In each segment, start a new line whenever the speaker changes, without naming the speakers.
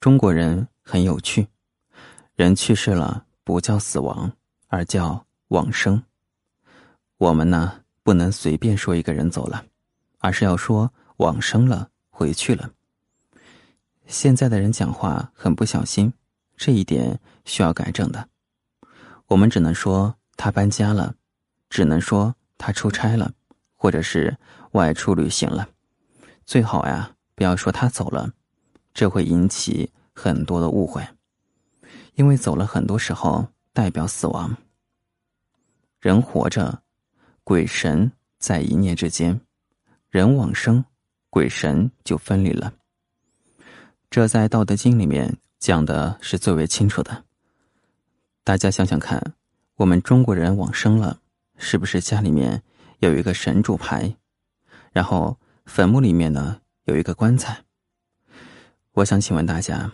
中国人很有趣，人去世了不叫死亡，而叫往生。我们呢，不能随便说一个人走了，而是要说往生了，回去了。现在的人讲话很不小心，这一点需要改正的。我们只能说他搬家了，只能说他出差了，或者是外出旅行了。最好呀，不要说他走了。这会引起很多的误会，因为走了很多时候代表死亡。人活着，鬼神在一念之间；人往生，鬼神就分离了。这在《道德经》里面讲的是最为清楚的。大家想想看，我们中国人往生了，是不是家里面有一个神主牌，然后坟墓里面呢有一个棺材？我想请问大家，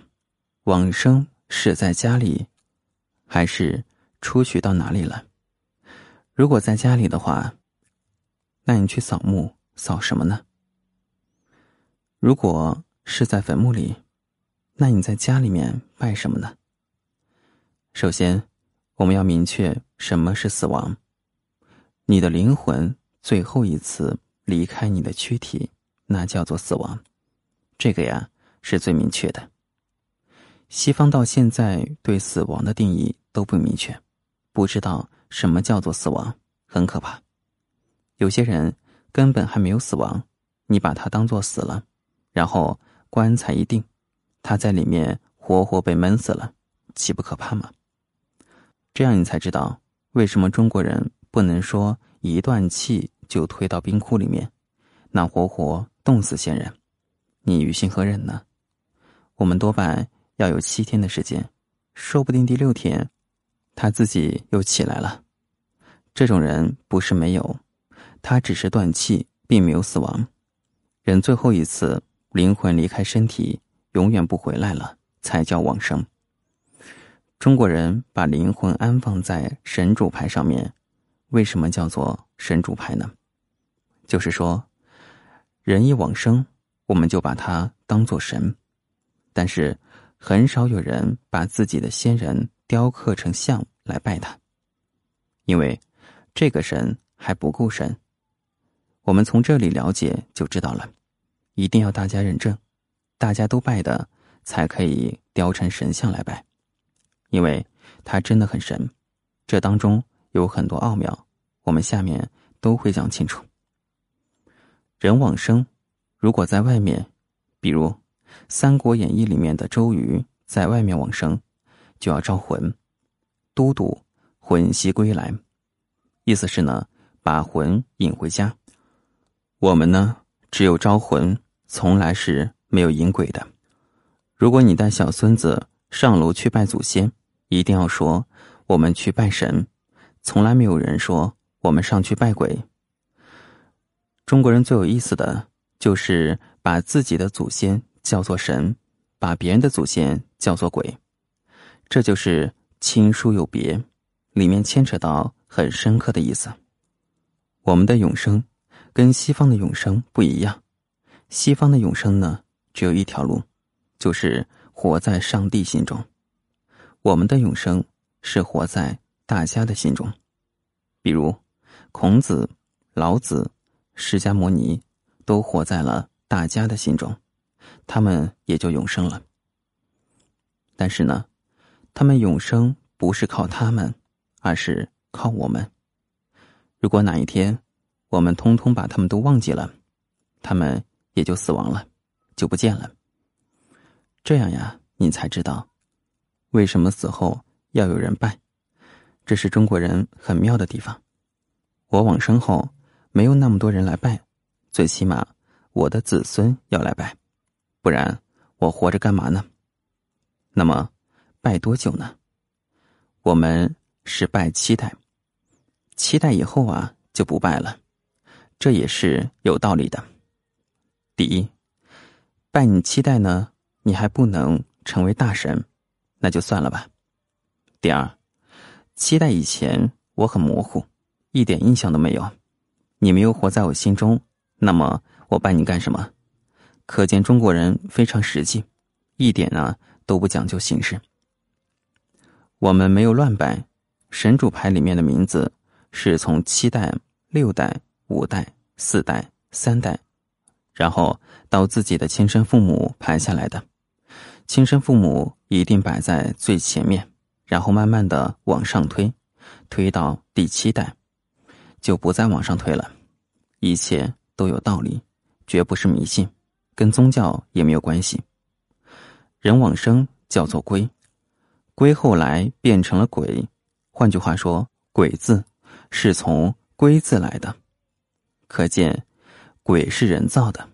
往生是在家里，还是出去到哪里了？如果在家里的话，那你去扫墓扫什么呢？如果是在坟墓里，那你在家里面拜什么呢？首先，我们要明确什么是死亡。你的灵魂最后一次离开你的躯体，那叫做死亡。这个呀。是最明确的。西方到现在对死亡的定义都不明确，不知道什么叫做死亡，很可怕。有些人根本还没有死亡，你把他当做死了，然后棺材一定，他在里面活活被闷死了，岂不可怕吗？这样你才知道为什么中国人不能说一断气就推到冰窟里面，那活活冻死先人，你于心何忍呢？我们多半要有七天的时间，说不定第六天，他自己又起来了。这种人不是没有，他只是断气，并没有死亡。人最后一次灵魂离开身体，永远不回来了，才叫往生。中国人把灵魂安放在神主牌上面，为什么叫做神主牌呢？就是说，人一往生，我们就把他当做神。但是，很少有人把自己的先人雕刻成像来拜他，因为这个神还不够神。我们从这里了解就知道了，一定要大家认证，大家都拜的，才可以雕成神像来拜，因为他真的很神。这当中有很多奥妙，我们下面都会讲清楚。人往生，如果在外面，比如。《三国演义》里面的周瑜在外面往生，就要招魂，都督魂兮归来，意思是呢，把魂引回家。我们呢，只有招魂，从来是没有引鬼的。如果你带小孙子上楼去拜祖先，一定要说我们去拜神，从来没有人说我们上去拜鬼。中国人最有意思的就是把自己的祖先。叫做神，把别人的祖先叫做鬼，这就是亲疏有别，里面牵扯到很深刻的意思。我们的永生跟西方的永生不一样，西方的永生呢只有一条路，就是活在上帝心中；我们的永生是活在大家的心中，比如孔子、老子、释迦牟尼都活在了大家的心中。他们也就永生了。但是呢，他们永生不是靠他们，而是靠我们。如果哪一天我们通通把他们都忘记了，他们也就死亡了，就不见了。这样呀，你才知道为什么死后要有人拜。这是中国人很妙的地方。我往生后没有那么多人来拜，最起码我的子孙要来拜。不然我活着干嘛呢？那么拜多久呢？我们是拜七代，七代以后啊就不拜了，这也是有道理的。第一，拜你七代呢，你还不能成为大神，那就算了吧。第二，七代以前我很模糊，一点印象都没有，你没有活在我心中，那么我拜你干什么？可见中国人非常实际，一点呢都不讲究形式。我们没有乱摆，神主牌里面的名字是从七代、六代、五代、四代、三代，然后到自己的亲生父母排下来的。亲生父母一定摆在最前面，然后慢慢的往上推，推到第七代，就不再往上推了。一切都有道理，绝不是迷信，跟宗教也没有关系。人往生叫做归。龟后来变成了鬼，换句话说，鬼字是从龟字来的，可见鬼是人造的。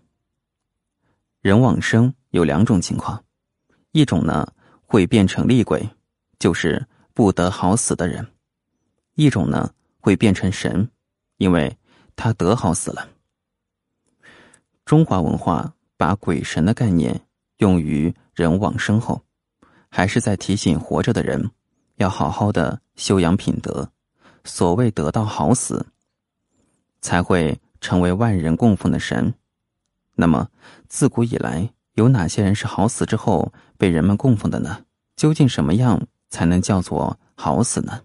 人往生有两种情况，一种呢会变成厉鬼，就是不得好死的人；一种呢会变成神，因为他得好死了。中华文化把鬼神的概念用于人往生后。还是在提醒活着的人，要好好的修养品德。所谓得到好死，才会成为万人供奉的神。那么，自古以来有哪些人是好死之后被人们供奉的呢？究竟什么样才能叫做好死呢？